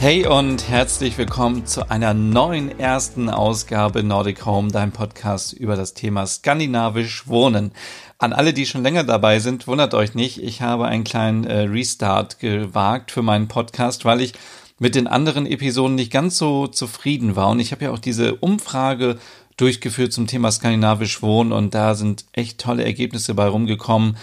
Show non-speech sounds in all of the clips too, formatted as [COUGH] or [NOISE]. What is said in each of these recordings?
Hey und herzlich willkommen zu einer neuen ersten Ausgabe Nordic Home, dein Podcast über das Thema skandinavisch Wohnen. An alle, die schon länger dabei sind, wundert euch nicht, ich habe einen kleinen äh, Restart gewagt für meinen Podcast, weil ich mit den anderen Episoden nicht ganz so zufrieden war. Und ich habe ja auch diese Umfrage durchgeführt zum Thema skandinavisch Wohnen und da sind echt tolle Ergebnisse bei rumgekommen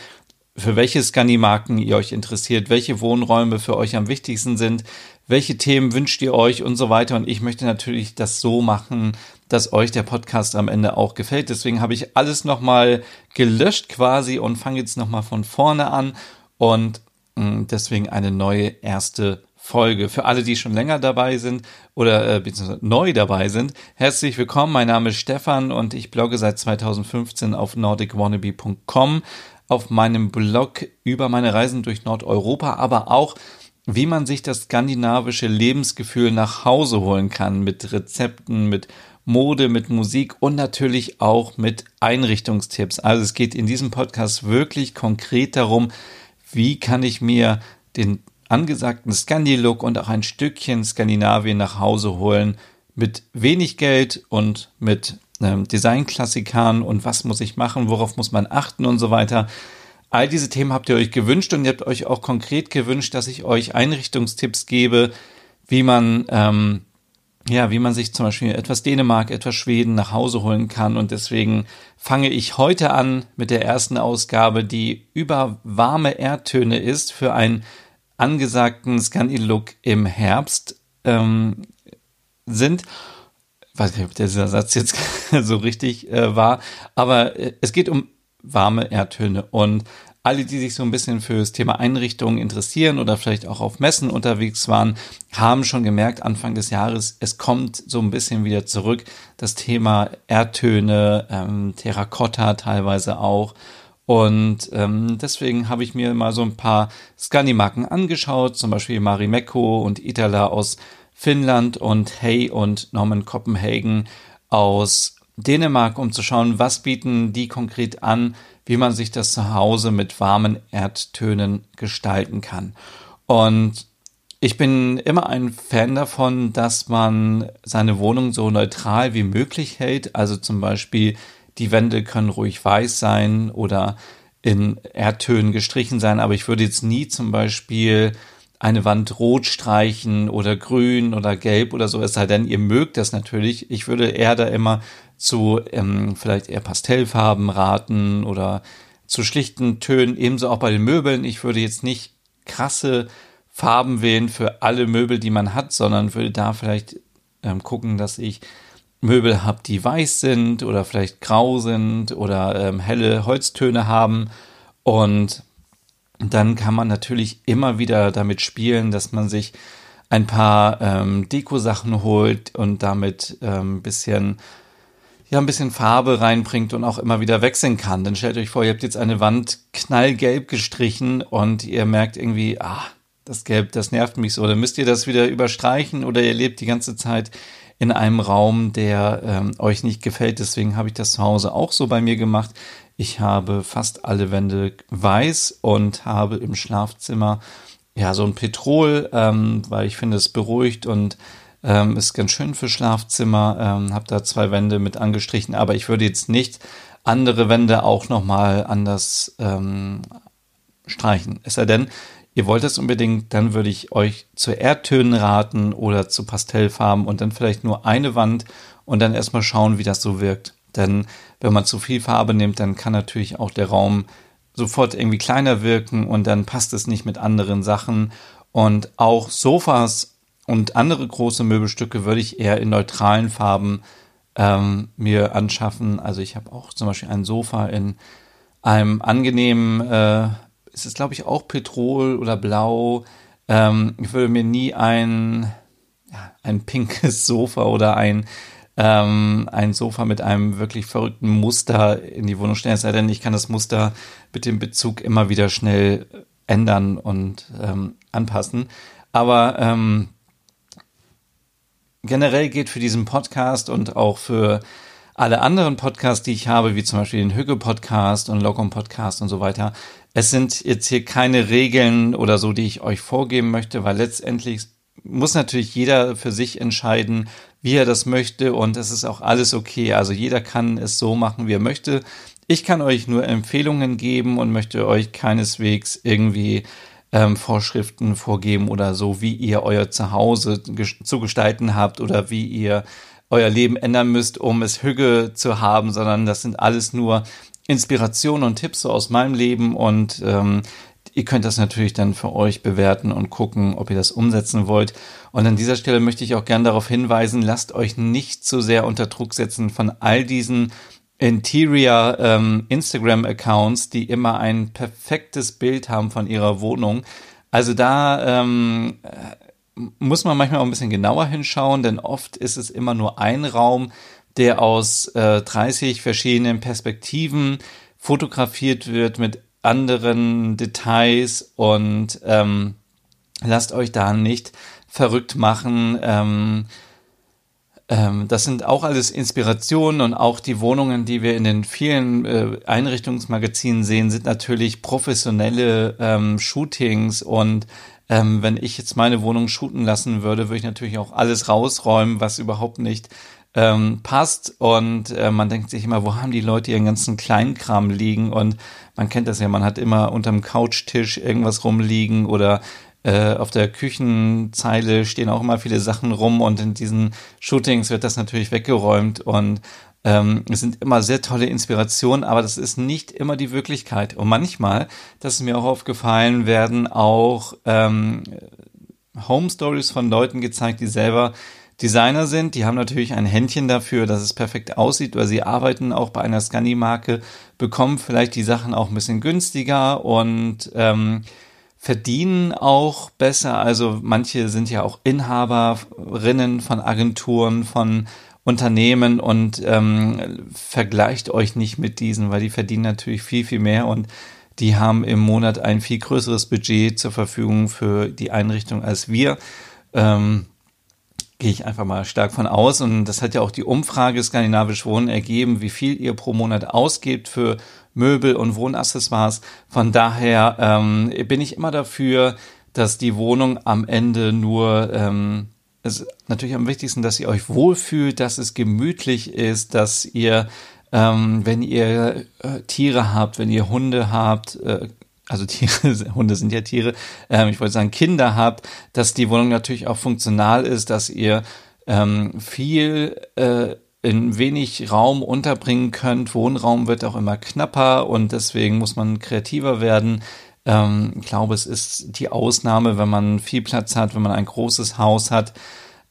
für welche Scandi-Marken ihr euch interessiert, welche Wohnräume für euch am wichtigsten sind, welche Themen wünscht ihr euch und so weiter. Und ich möchte natürlich das so machen, dass euch der Podcast am Ende auch gefällt. Deswegen habe ich alles nochmal gelöscht quasi und fange jetzt nochmal von vorne an und mm, deswegen eine neue erste Folge. Für alle, die schon länger dabei sind oder äh, beziehungsweise neu dabei sind, herzlich willkommen. Mein Name ist Stefan und ich blogge seit 2015 auf nordicwannabe.com auf meinem Blog über meine Reisen durch Nordeuropa, aber auch wie man sich das skandinavische Lebensgefühl nach Hause holen kann mit Rezepten, mit Mode, mit Musik und natürlich auch mit Einrichtungstipps. Also es geht in diesem Podcast wirklich konkret darum, wie kann ich mir den angesagten Scandi-Look und auch ein Stückchen Skandinavien nach Hause holen mit wenig Geld und mit ähm, Designklassikern und was muss ich machen, worauf muss man achten und so weiter. All diese Themen habt ihr euch gewünscht und ihr habt euch auch konkret gewünscht, dass ich euch Einrichtungstipps gebe, wie man ähm, ja, wie man sich zum Beispiel etwas Dänemark, etwas Schweden nach Hause holen kann. Und deswegen fange ich heute an mit der ersten Ausgabe, die über warme Erdtöne ist für einen angesagten Scandi-Look im Herbst ähm, sind weiß nicht, ob dieser Satz jetzt [LAUGHS] so richtig äh, war, aber äh, es geht um warme Erdtöne und alle, die sich so ein bisschen für das Thema Einrichtungen interessieren oder vielleicht auch auf Messen unterwegs waren, haben schon gemerkt, Anfang des Jahres, es kommt so ein bisschen wieder zurück. Das Thema Erdtöne, ähm, Terrakotta teilweise auch. Und ähm, deswegen habe ich mir mal so ein paar Scandi-Marken angeschaut, zum Beispiel Marimekko und Itala aus Finnland und Hey und Norman Copenhagen aus Dänemark, um zu schauen, was bieten die konkret an, wie man sich das zu Hause mit warmen Erdtönen gestalten kann. Und ich bin immer ein Fan davon, dass man seine Wohnung so neutral wie möglich hält. Also zum Beispiel die Wände können ruhig weiß sein oder in Erdtönen gestrichen sein, aber ich würde jetzt nie zum Beispiel eine Wand rot streichen oder grün oder gelb oder so, es sei denn, ihr mögt das natürlich. Ich würde eher da immer zu ähm, vielleicht eher Pastellfarben raten oder zu schlichten Tönen, ebenso auch bei den Möbeln. Ich würde jetzt nicht krasse Farben wählen für alle Möbel, die man hat, sondern würde da vielleicht ähm, gucken, dass ich Möbel habe, die weiß sind oder vielleicht grau sind oder ähm, helle Holztöne haben und dann kann man natürlich immer wieder damit spielen, dass man sich ein paar ähm, Deko-Sachen holt und damit ähm, bisschen ja ein bisschen Farbe reinbringt und auch immer wieder wechseln kann. Dann stellt euch vor, ihr habt jetzt eine Wand knallgelb gestrichen und ihr merkt irgendwie, ah, das Gelb, das nervt mich so. Dann müsst ihr das wieder überstreichen oder ihr lebt die ganze Zeit in einem Raum, der ähm, euch nicht gefällt. Deswegen habe ich das zu Hause auch so bei mir gemacht. Ich habe fast alle Wände weiß und habe im Schlafzimmer ja so ein Petrol, ähm, weil ich finde es beruhigt und ähm, ist ganz schön für Schlafzimmer. Ähm, habe da zwei Wände mit angestrichen, aber ich würde jetzt nicht andere Wände auch nochmal anders ähm, streichen. Es sei denn, ihr wollt es unbedingt, dann würde ich euch zu Erdtönen raten oder zu Pastellfarben und dann vielleicht nur eine Wand und dann erstmal schauen, wie das so wirkt. Denn wenn man zu viel Farbe nimmt, dann kann natürlich auch der Raum sofort irgendwie kleiner wirken und dann passt es nicht mit anderen Sachen. Und auch Sofas und andere große Möbelstücke würde ich eher in neutralen Farben ähm, mir anschaffen. Also ich habe auch zum Beispiel ein Sofa in einem angenehmen, äh, ist es glaube ich auch Petrol oder Blau. Ähm, ich würde mir nie ein ein pinkes [LAUGHS] Sofa oder ein ähm, ein Sofa mit einem wirklich verrückten Muster in die Wohnung stellen. Es sei denn, ich kann das Muster mit dem Bezug immer wieder schnell ändern und ähm, anpassen. Aber ähm, generell geht für diesen Podcast und auch für alle anderen Podcasts, die ich habe, wie zum Beispiel den Hügge-Podcast und Locum-Podcast und so weiter, es sind jetzt hier keine Regeln oder so, die ich euch vorgeben möchte, weil letztendlich muss natürlich jeder für sich entscheiden, wie er das möchte und es ist auch alles okay. Also jeder kann es so machen, wie er möchte. Ich kann euch nur Empfehlungen geben und möchte euch keineswegs irgendwie ähm, Vorschriften vorgeben oder so, wie ihr euer Zuhause zu gestalten habt oder wie ihr euer Leben ändern müsst, um es Hüge zu haben, sondern das sind alles nur Inspirationen und Tipps so aus meinem Leben und ähm, Ihr könnt das natürlich dann für euch bewerten und gucken, ob ihr das umsetzen wollt. Und an dieser Stelle möchte ich auch gern darauf hinweisen, lasst euch nicht zu sehr unter Druck setzen von all diesen Interior ähm, Instagram-Accounts, die immer ein perfektes Bild haben von ihrer Wohnung. Also da ähm, muss man manchmal auch ein bisschen genauer hinschauen, denn oft ist es immer nur ein Raum, der aus äh, 30 verschiedenen Perspektiven fotografiert wird mit anderen Details und ähm, lasst euch da nicht verrückt machen. Ähm, ähm, das sind auch alles Inspirationen und auch die Wohnungen, die wir in den vielen äh, Einrichtungsmagazinen sehen, sind natürlich professionelle ähm, Shootings. Und ähm, wenn ich jetzt meine Wohnung shooten lassen würde, würde ich natürlich auch alles rausräumen, was überhaupt nicht ähm, passt. Und äh, man denkt sich immer, wo haben die Leute ihren ganzen Kleinkram liegen? Und man kennt das ja, man hat immer unterm Couchtisch irgendwas rumliegen oder äh, auf der Küchenzeile stehen auch immer viele Sachen rum und in diesen Shootings wird das natürlich weggeräumt und ähm, es sind immer sehr tolle Inspirationen, aber das ist nicht immer die Wirklichkeit. Und manchmal, das ist mir auch aufgefallen, werden auch ähm, Home Stories von Leuten gezeigt, die selber Designer sind. Die haben natürlich ein Händchen dafür, dass es perfekt aussieht, oder sie arbeiten auch bei einer Scandi-Marke, bekommen vielleicht die Sachen auch ein bisschen günstiger und ähm, verdienen auch besser. Also manche sind ja auch Inhaberinnen von Agenturen, von Unternehmen und ähm, vergleicht euch nicht mit diesen, weil die verdienen natürlich viel, viel mehr und die haben im Monat ein viel größeres Budget zur Verfügung für die Einrichtung als wir. Ähm, Gehe ich einfach mal stark von aus. Und das hat ja auch die Umfrage Skandinavisch Wohnen ergeben, wie viel ihr pro Monat ausgebt für Möbel und Wohnaccessoires. Von daher ähm, bin ich immer dafür, dass die Wohnung am Ende nur ähm, es ist natürlich am wichtigsten, dass ihr euch wohlfühlt, dass es gemütlich ist, dass ihr, ähm, wenn ihr äh, Tiere habt, wenn ihr Hunde habt, äh, also Tiere, [LAUGHS] Hunde sind ja Tiere, ähm, ich wollte sagen Kinder habt, dass die Wohnung natürlich auch funktional ist, dass ihr ähm, viel äh, in wenig Raum unterbringen könnt. Wohnraum wird auch immer knapper und deswegen muss man kreativer werden. Ähm, ich glaube, es ist die Ausnahme, wenn man viel Platz hat, wenn man ein großes Haus hat.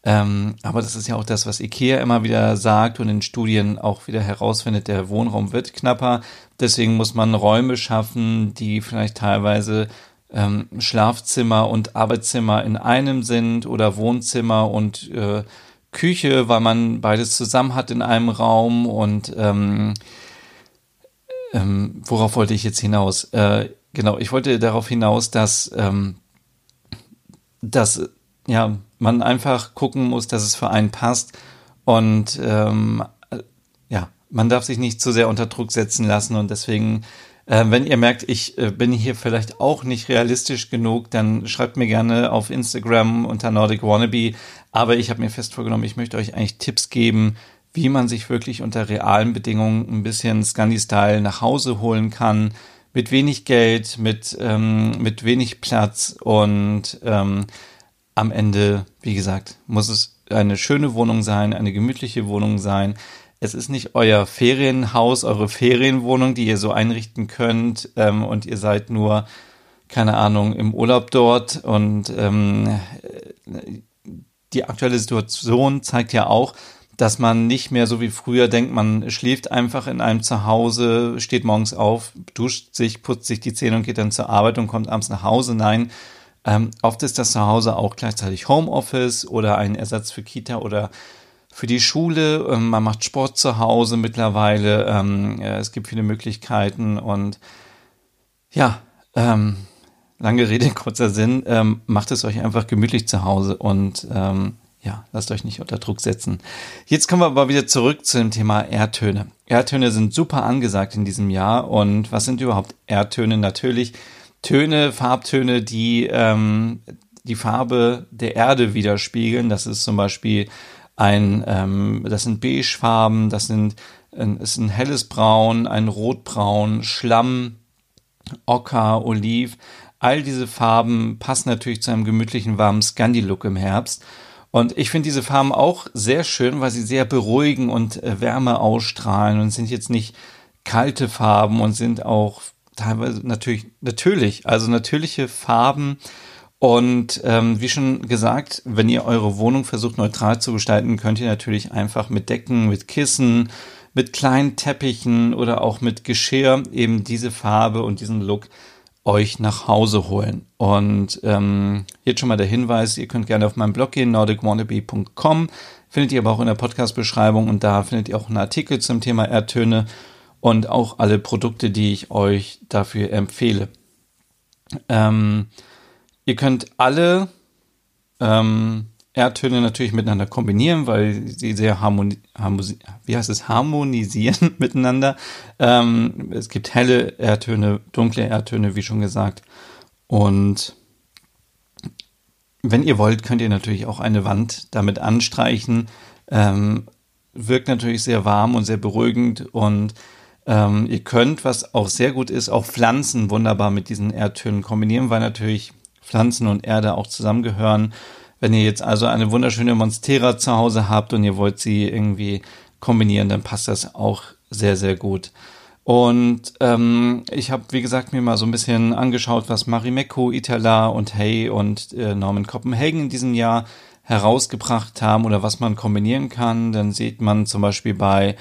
Ähm, aber das ist ja auch das, was IKEA immer wieder sagt und in Studien auch wieder herausfindet, der Wohnraum wird knapper. Deswegen muss man Räume schaffen, die vielleicht teilweise ähm, Schlafzimmer und Arbeitszimmer in einem sind oder Wohnzimmer und äh, Küche, weil man beides zusammen hat in einem Raum. Und ähm, ähm, worauf wollte ich jetzt hinaus? Äh, genau, ich wollte darauf hinaus, dass, ähm, dass ja, man einfach gucken muss, dass es für einen passt. Und ähm, ja, man darf sich nicht zu sehr unter Druck setzen lassen. Und deswegen, äh, wenn ihr merkt, ich äh, bin hier vielleicht auch nicht realistisch genug, dann schreibt mir gerne auf Instagram unter Nordic Wannabe. Aber ich habe mir fest vorgenommen, ich möchte euch eigentlich Tipps geben, wie man sich wirklich unter realen Bedingungen ein bisschen Scandi-Style nach Hause holen kann. Mit wenig Geld, mit, ähm, mit wenig Platz und ähm, am Ende, wie gesagt, muss es eine schöne Wohnung sein, eine gemütliche Wohnung sein. Es ist nicht euer Ferienhaus, eure Ferienwohnung, die ihr so einrichten könnt ähm, und ihr seid nur, keine Ahnung, im Urlaub dort und ähm, die aktuelle Situation zeigt ja auch, dass man nicht mehr so wie früher denkt, man schläft einfach in einem Zuhause, steht morgens auf, duscht sich, putzt sich die Zähne und geht dann zur Arbeit und kommt abends nach Hause. Nein, Ähm, oft ist das zu Hause auch gleichzeitig Homeoffice oder ein Ersatz für Kita oder für die Schule. Ähm, man macht Sport zu Hause mittlerweile. Ähm, äh, es gibt viele Möglichkeiten und ja, ähm, lange Rede, [LAUGHS] kurzer Sinn. Ähm, macht es euch einfach gemütlich zu Hause und ähm, ja, lasst euch nicht unter Druck setzen. Jetzt kommen wir aber wieder zurück zu dem Thema Erdtöne. Erdtöne sind super angesagt in diesem Jahr. Und was sind überhaupt Erdtöne? Natürlich Töne, Farbtöne, die ähm, die Farbe der Erde widerspiegeln. Das ist zum Beispiel ein, ähm, das sind Beigefarben, das sind ein, ist ein helles Braun, ein Rotbraun, Schlamm, Ocker, Oliv. All diese Farben passen natürlich zu einem gemütlichen, warmen Scandi-Look im Herbst. Und ich finde diese Farben auch sehr schön, weil sie sehr beruhigen und äh, Wärme ausstrahlen und sind jetzt nicht kalte Farben und sind auch teilweise natürlich natürlich, also natürliche Farben. Und ähm, wie schon gesagt, wenn ihr eure Wohnung versucht neutral zu gestalten, könnt ihr natürlich einfach mit Decken, mit Kissen, mit kleinen Teppichen oder auch mit Geschirr eben diese Farbe und diesen Look euch nach Hause holen. Und ähm, jetzt schon mal der Hinweis, ihr könnt gerne auf meinen Blog gehen, nordicwannabe.com, findet ihr aber auch in der Podcast-Beschreibung und da findet ihr auch einen Artikel zum Thema Erdtöne und auch alle Produkte, die ich euch dafür empfehle. Ähm, ihr könnt alle ähm, Erdtöne natürlich miteinander kombinieren, weil sie sehr harmoni harmoni wie heißt es, harmonisieren [LAUGHS] miteinander. Ähm, es gibt helle Erdtöne, dunkle Erdtöne, wie schon gesagt. Und wenn ihr wollt, könnt ihr natürlich auch eine Wand damit anstreichen. Ähm, wirkt natürlich sehr warm und sehr beruhigend und ähm, ihr könnt, was auch sehr gut ist, auch Pflanzen wunderbar mit diesen Erdtönen kombinieren, weil natürlich Pflanzen und Erde auch zusammengehören. Wenn ihr jetzt also eine wunderschöne Monstera zu Hause habt und ihr wollt sie irgendwie kombinieren, dann passt das auch sehr, sehr gut. Und ähm, ich habe, wie gesagt, mir mal so ein bisschen angeschaut, was Marimekko, Itala und Hey und äh, Norman Copenhagen in diesem Jahr herausgebracht haben oder was man kombinieren kann. Dann sieht man zum Beispiel bei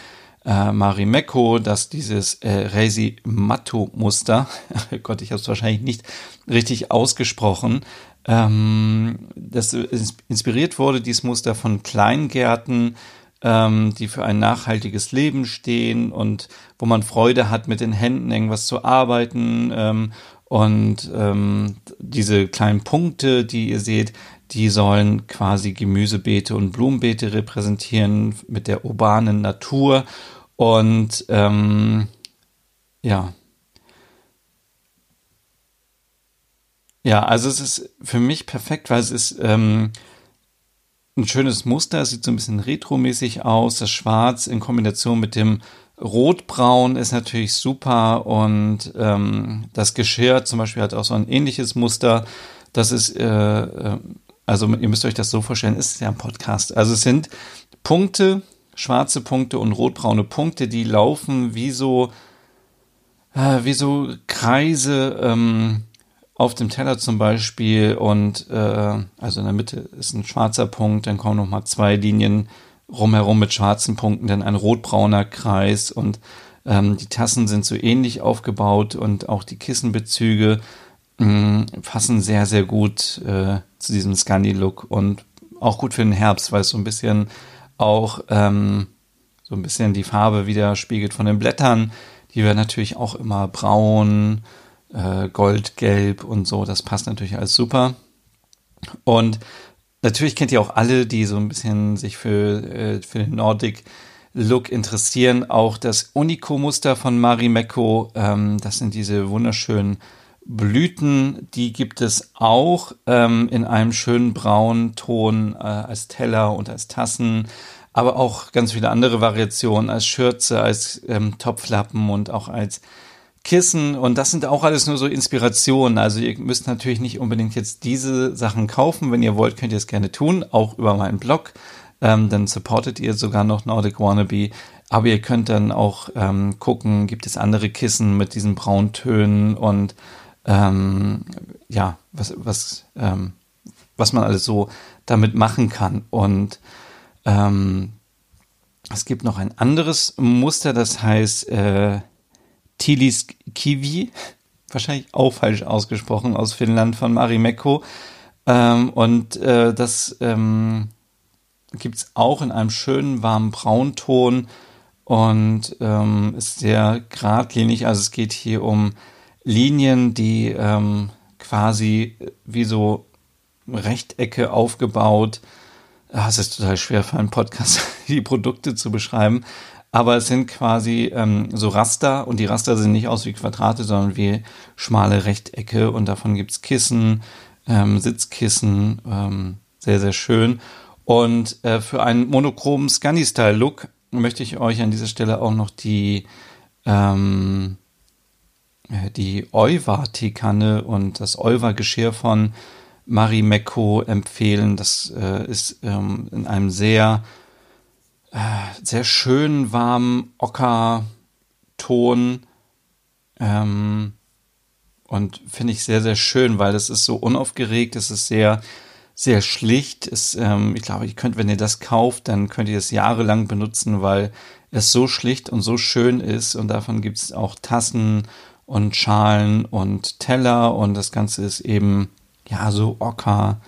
äh, Marimekko, dass dieses äh, Resi Matto Muster, [LAUGHS] oh Gott, ich habe es wahrscheinlich nicht richtig ausgesprochen, ähm, das inspiriert wurde, dieses Muster von Kleingärten, ähm, die für ein nachhaltiges Leben stehen und wo man Freude hat, mit den Händen irgendwas zu arbeiten. Ähm, und ähm, diese kleinen Punkte, die ihr seht, die sollen quasi Gemüsebeete und Blumenbeete repräsentieren mit der urbanen Natur. Und ähm, ja, Ja, also es ist für mich perfekt, weil es ist ähm, ein schönes Muster, es sieht so ein bisschen retromäßig aus. Das Schwarz in Kombination mit dem Rotbraun ist natürlich super und ähm, das Geschirr zum Beispiel hat auch so ein ähnliches Muster. Das ist, äh, äh also ihr müsst euch das so vorstellen, ist ja ein Podcast. Also es sind Punkte, schwarze Punkte und rotbraune Punkte, die laufen wie so, äh, wie so Kreise. Ähm, auf dem Teller zum Beispiel und äh, also in der Mitte ist ein schwarzer Punkt, dann kommen nochmal zwei Linien rumherum mit schwarzen Punkten, dann ein rotbrauner Kreis und ähm, die Tassen sind so ähnlich aufgebaut und auch die Kissenbezüge mh, passen sehr, sehr gut äh, zu diesem Scandi-Look und auch gut für den Herbst, weil es so ein bisschen auch ähm, so ein bisschen die Farbe widerspiegelt von den Blättern. Die werden natürlich auch immer braun, äh, Goldgelb und so. Das passt natürlich alles super. Und natürlich kennt ihr auch alle, die so ein bisschen sich für, äh, für den Nordic Look interessieren, auch das Unico-Muster von Marimekko. Ähm, das sind diese wunderschönen Blüten. Die gibt es auch ähm, in einem schönen braunen Ton äh, als Teller und als Tassen. Aber auch ganz viele andere Variationen als Schürze, als ähm, Topflappen und auch als Kissen und das sind auch alles nur so Inspirationen. Also ihr müsst natürlich nicht unbedingt jetzt diese Sachen kaufen. Wenn ihr wollt, könnt ihr es gerne tun, auch über meinen Blog. Ähm, dann supportet ihr sogar noch Nordic Wannabe. Aber ihr könnt dann auch ähm, gucken, gibt es andere Kissen mit diesen Brauntönen und ähm, ja, was, was, ähm, was man alles so damit machen kann. Und ähm, es gibt noch ein anderes Muster, das heißt äh, Tilis Kiwi. wahrscheinlich auch falsch ausgesprochen, aus Finnland von Marimekko. Ähm, und äh, das ähm, gibt es auch in einem schönen warmen Braunton und ähm, ist sehr geradlinig. Also es geht hier um Linien, die ähm, quasi wie so Rechtecke aufgebaut. Ah, es ist total schwer für einen Podcast, [LAUGHS] die Produkte zu beschreiben. Aber es sind quasi ähm, so Raster und die Raster sehen nicht aus wie Quadrate, sondern wie schmale Rechtecke und davon gibt's Kissen, ähm, Sitzkissen, ähm, sehr, sehr schön. Und äh, für einen monochromen Scunny-Style-Look möchte ich euch an dieser Stelle auch noch die ähm, äh, die Euwa-Teekanne und das Euwa-Geschirr von Marimekko empfehlen. Das äh, ist ähm, in einem sehr, äh, sehr schönen, warmen Ockerton. Ähm, und finde ich sehr, sehr schön, weil das ist so unaufgeregt, es ist sehr, sehr schlicht. Es, ähm, ich glaube, ihr könnt, wenn ihr das kauft, dann könnt ihr es jahrelang benutzen, weil es so schlicht und so schön ist. Und davon gibt es auch Tassen und Schalen und Teller und das Ganze ist eben, ja, so ocker.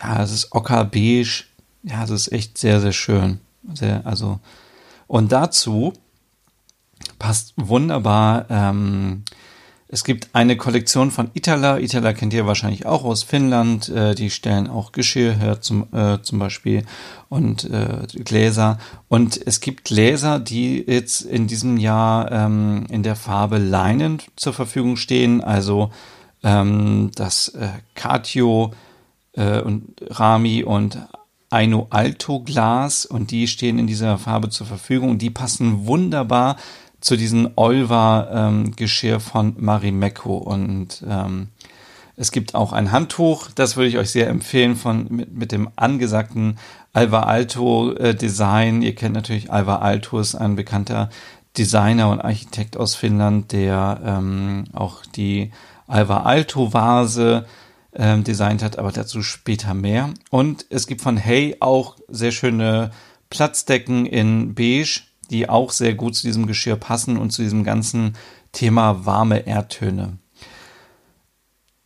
Ja, es ist ockerbeige. Ja, es ist echt sehr, sehr schön. Sehr, also, und dazu passt wunderbar ähm, es gibt eine Kollektion von Itala. Itala kennt ihr wahrscheinlich auch aus Finnland. Äh, die stellen auch Geschirr her zum, äh, zum Beispiel und äh, Gläser. Und es gibt Gläser, die jetzt in diesem Jahr ähm, in der Farbe Leinen zur Verfügung stehen. Also ähm, das äh, Katio äh, und Rami und Aino Alto Glas und die stehen in dieser Farbe zur Verfügung. Die passen wunderbar zu diesem Olva-Geschirr ähm, von Marimekko. Und ähm, es gibt auch ein Handtuch, das würde ich euch sehr empfehlen, von, mit, mit dem angesagten Alva Alto äh, Design. Ihr kennt natürlich Alva Alto, ist ein bekannter Designer und Architekt aus Finnland, der ähm, auch die Alva Alto Vase ähm, designt hat, aber dazu später mehr. Und es gibt von Hey auch sehr schöne Platzdecken in Beige die auch sehr gut zu diesem Geschirr passen und zu diesem ganzen Thema warme Erdtöne.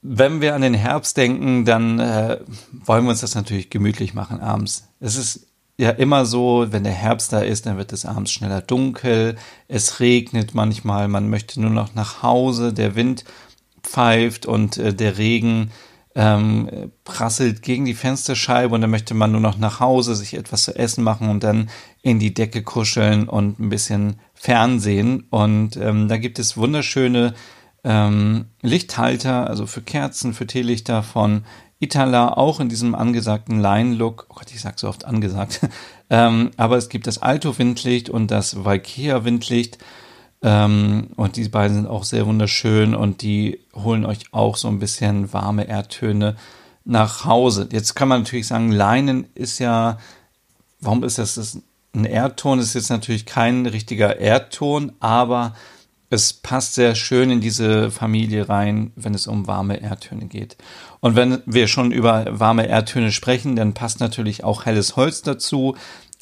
Wenn wir an den Herbst denken, dann äh, wollen wir uns das natürlich gemütlich machen abends. Es ist ja immer so, wenn der Herbst da ist, dann wird es abends schneller dunkel, es regnet manchmal, man möchte nur noch nach Hause, der Wind pfeift und äh, der Regen ähm, prasselt gegen die Fensterscheibe und dann möchte man nur noch nach Hause, sich etwas zu essen machen und dann in die Decke kuscheln und ein bisschen Fernsehen. Und ähm, da gibt es wunderschöne ähm, Lichthalter, also für Kerzen, für Teelichter von Itala, auch in diesem angesagten Line-Look. Oh Gott, ich sag so oft angesagt. [LAUGHS] ähm, aber es gibt das Alto-Windlicht und das Valkyria-Windlicht. Ähm, und die beiden sind auch sehr wunderschön und die holen euch auch so ein bisschen warme Erdtöne nach Hause. Jetzt kann man natürlich sagen, Leinen ist ja, warum ist das, das ein Erdton? Das ist jetzt natürlich kein richtiger Erdton, aber es passt sehr schön in diese Familie rein, wenn es um warme Erdtöne geht. Und wenn wir schon über warme Erdtöne sprechen, dann passt natürlich auch helles Holz dazu.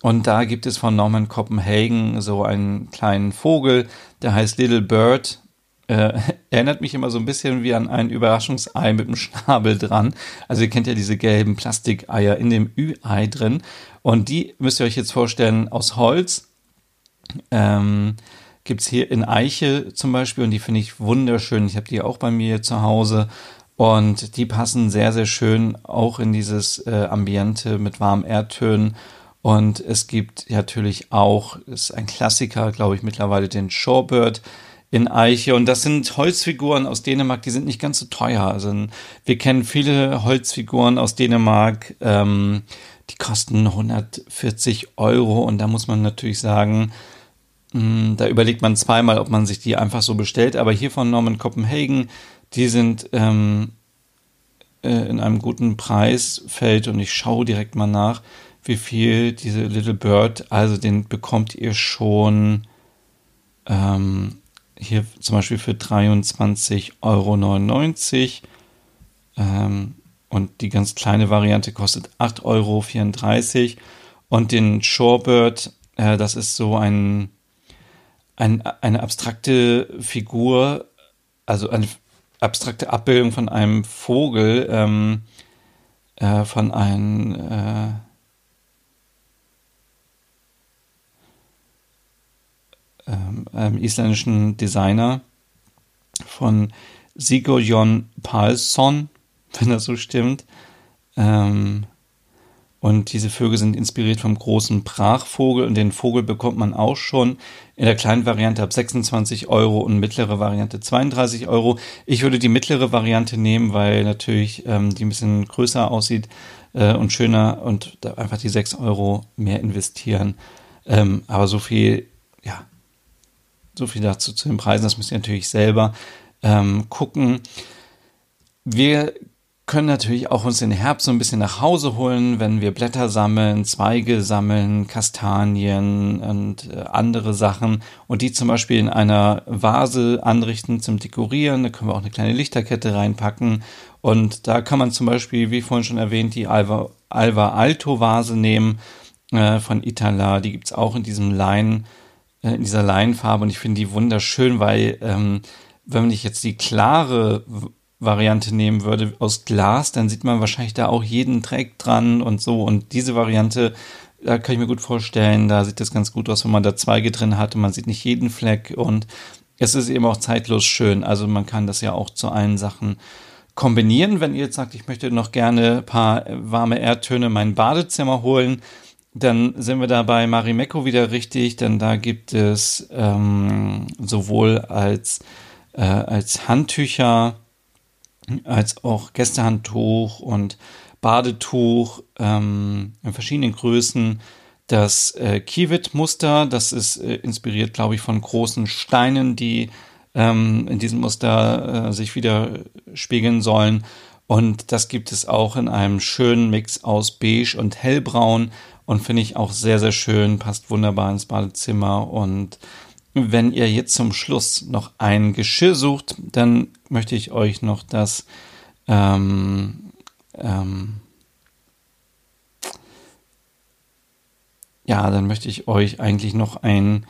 Und da gibt es von Norman Copenhagen so einen kleinen Vogel, der heißt Little Bird. Äh, [LAUGHS] erinnert mich immer so ein bisschen wie an ein Überraschungsei mit dem Schnabel dran. Also ihr kennt ja diese gelben Plastikeier in dem Ü-Ei drin. Und die müsst ihr euch jetzt vorstellen aus Holz. Ähm, gibt es hier in Eiche zum Beispiel und die finde ich wunderschön. Ich habe die auch bei mir zu Hause und die passen sehr, sehr schön auch in dieses äh, Ambiente mit warmen Erdtönen und es gibt natürlich auch, ist ein Klassiker, glaube ich, mittlerweile den Shorebird in Eiche. Und das sind Holzfiguren aus Dänemark, die sind nicht ganz so teuer. Also wir kennen viele Holzfiguren aus Dänemark, ähm, die kosten 140 Euro. Und da muss man natürlich sagen, mh, hm, da überlegt man zweimal, ob man sich die einfach so bestellt. Aber hier von Norman Copenhagen, die sind ähm, äh, in einem guten Preisfeld. Und ich schaue direkt mal nach wie viel diese Little Bird, also den bekommt ihr schon ähm, hier zum Beispiel für 23,99 Euro. Ähm, und die ganz kleine Variante kostet 8,34 Euro. Und den Shorebird, äh, das ist so ein, ein, eine abstrakte Figur, also eine, abstrakte Abbildung von einem Vogel, ähm, äh, von einem äh, ähm, einem isländischen Designer von Sigurjon Palsson, [LAUGHS] wenn das so stimmt. Ähm, und diese Vögel sind inspiriert vom großen Brachvogel und den Vogel bekommt man auch schon in der kleinen Variante ab 26 Euro und mittlere Variante 32 Euro. Ich würde die mittlere Variante nehmen, weil natürlich ähm, die ein bisschen größer aussieht äh, und schöner und einfach die 6 Euro mehr investieren. Ähm, aber so viel, ja, so viel dazu zu den Preisen, das müsst ihr natürlich selber ähm, gucken. Wir können natürlich auch uns den Herbst so ein bisschen nach Hause holen, wenn wir Blätter sammeln, Zweige sammeln, Kastanien und äh, andere Sachen und die zum Beispiel in einer Vase anrichten zum Dekorieren. Da können wir auch eine kleine Lichterkette reinpacken und da kann man zum Beispiel, wie vorhin schon erwähnt, die Alva, Alva Alto Vase nehmen äh, von Itala. Die gibt's auch in diesem Lein, äh, in dieser Leinfarbe und ich finde die wunderschön, weil ähm, wenn ich jetzt die klare Variante nehmen würde aus Glas, dann sieht man wahrscheinlich da auch jeden Dreck dran und so. Und diese Variante, da kann ich mir gut vorstellen, da sieht das ganz gut aus, wenn man da Zweige drin hat und man sieht nicht jeden Fleck und es ist eben auch zeitlos schön. Also man kann das ja auch zu allen Sachen kombinieren. Wenn ihr jetzt sagt, ich möchte noch gerne ein paar warme Erdtöne in mein Badezimmer holen, dann sind wir da bei Marimekko wieder richtig, denn da gibt es ähm, sowohl als, äh, als Handtücher, als auch Gästehandtuch und Badetuch ähm, in verschiedenen Größen. Das äh, Kiewit-Muster, das ist äh, inspiriert, glaube ich, von großen Steinen, die ähm, in diesem Muster äh, sich wieder spiegeln sollen. Und das gibt es auch in einem schönen Mix aus Beige und Hellbraun und finde ich auch sehr, sehr schön, passt wunderbar ins Badezimmer und wenn ihr jetzt zum Schluss noch ein Geschirr sucht, dann möchte ich euch noch das ähm, ähm, ja, dann möchte ich euch eigentlich noch ein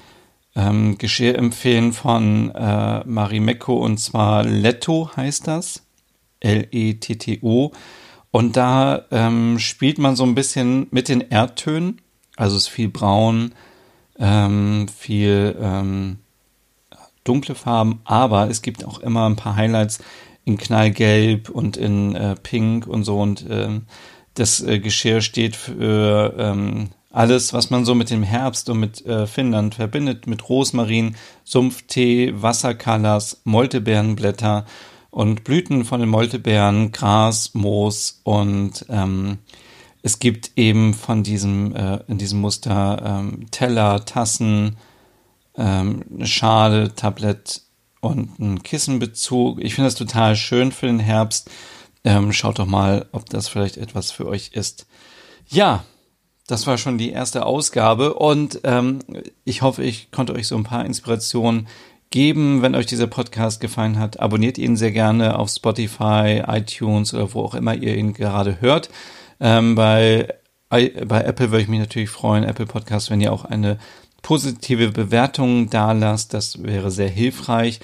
ähm, Geschirr empfehlen von äh, Marimekko und zwar Letto heißt das. L-E-T-T-O. Und da ähm, spielt man so ein bisschen mit den Erdtönen. Also es ist viel braun, ähm, viel ähm, dunkle Farben, aber es gibt auch immer ein paar Highlights in Knallgelb und in äh, Pink und so. Und ähm, das äh, Geschirr steht für ähm, alles, was man so mit dem Herbst und mit äh, Finnland verbindet, mit Rosmarin, Sumpftee, Wasserkalas, Moltebeerenblätter und Blüten von den Moltebeeren, Gras, Moos und ähm, es gibt eben von diesem, äh, in diesem Muster ähm, Teller, Tassen, ähm, Schale, Tablett und ein Kissenbezug. Ich finde das total schön für den Herbst. Ähm, schaut doch mal, ob das vielleicht etwas für euch ist. Ja, das war schon die erste Ausgabe und ähm, ich hoffe, ich konnte euch so ein paar Inspirationen geben. Wenn euch dieser Podcast gefallen hat, abonniert ihn sehr gerne auf Spotify, iTunes oder wo auch immer ihr ihn gerade hört. Ähm, bei, bei Apple würde ich mich natürlich freuen, Apple Podcast, wenn ihr auch eine positive Bewertung da lasst. Das wäre sehr hilfreich.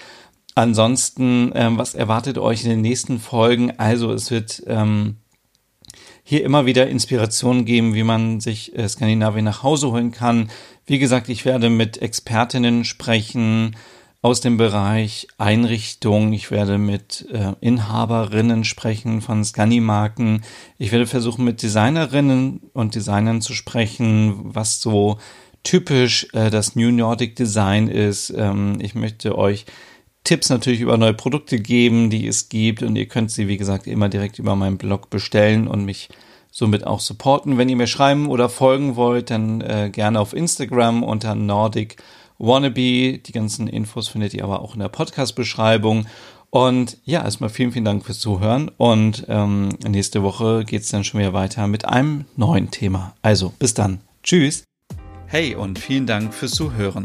Ansonsten, ähm, was erwartet euch in den nächsten Folgen? Also es wird ähm, hier immer wieder Inspirationen geben, wie man sich äh, Skandinavien nach Hause holen kann. Wie gesagt, ich werde mit Expertinnen sprechen, aus dem Bereich Einrichtung. Ich werde mit äh, Inhaberinnen sprechen von Scanimarken. Ich werde versuchen, mit Designerinnen und Designern zu sprechen, was so typisch äh, das New Nordic Design ist. Ähm, ich möchte euch Tipps natürlich über neue Produkte geben, die es gibt. Und ihr könnt sie, wie gesagt, immer direkt über meinen Blog bestellen und mich somit auch supporten. Wenn ihr mir schreiben oder folgen wollt, dann äh, gerne auf Instagram unter Nordic Wannabe. Die ganzen Infos findet ihr aber auch in der Podcast-Beschreibung. Und ja, erstmal vielen, vielen Dank fürs Zuhören. Und ähm, nächste Woche geht es dann schon wieder weiter mit einem neuen Thema. Also, bis dann. Tschüss. Hey und vielen Dank fürs Zuhören.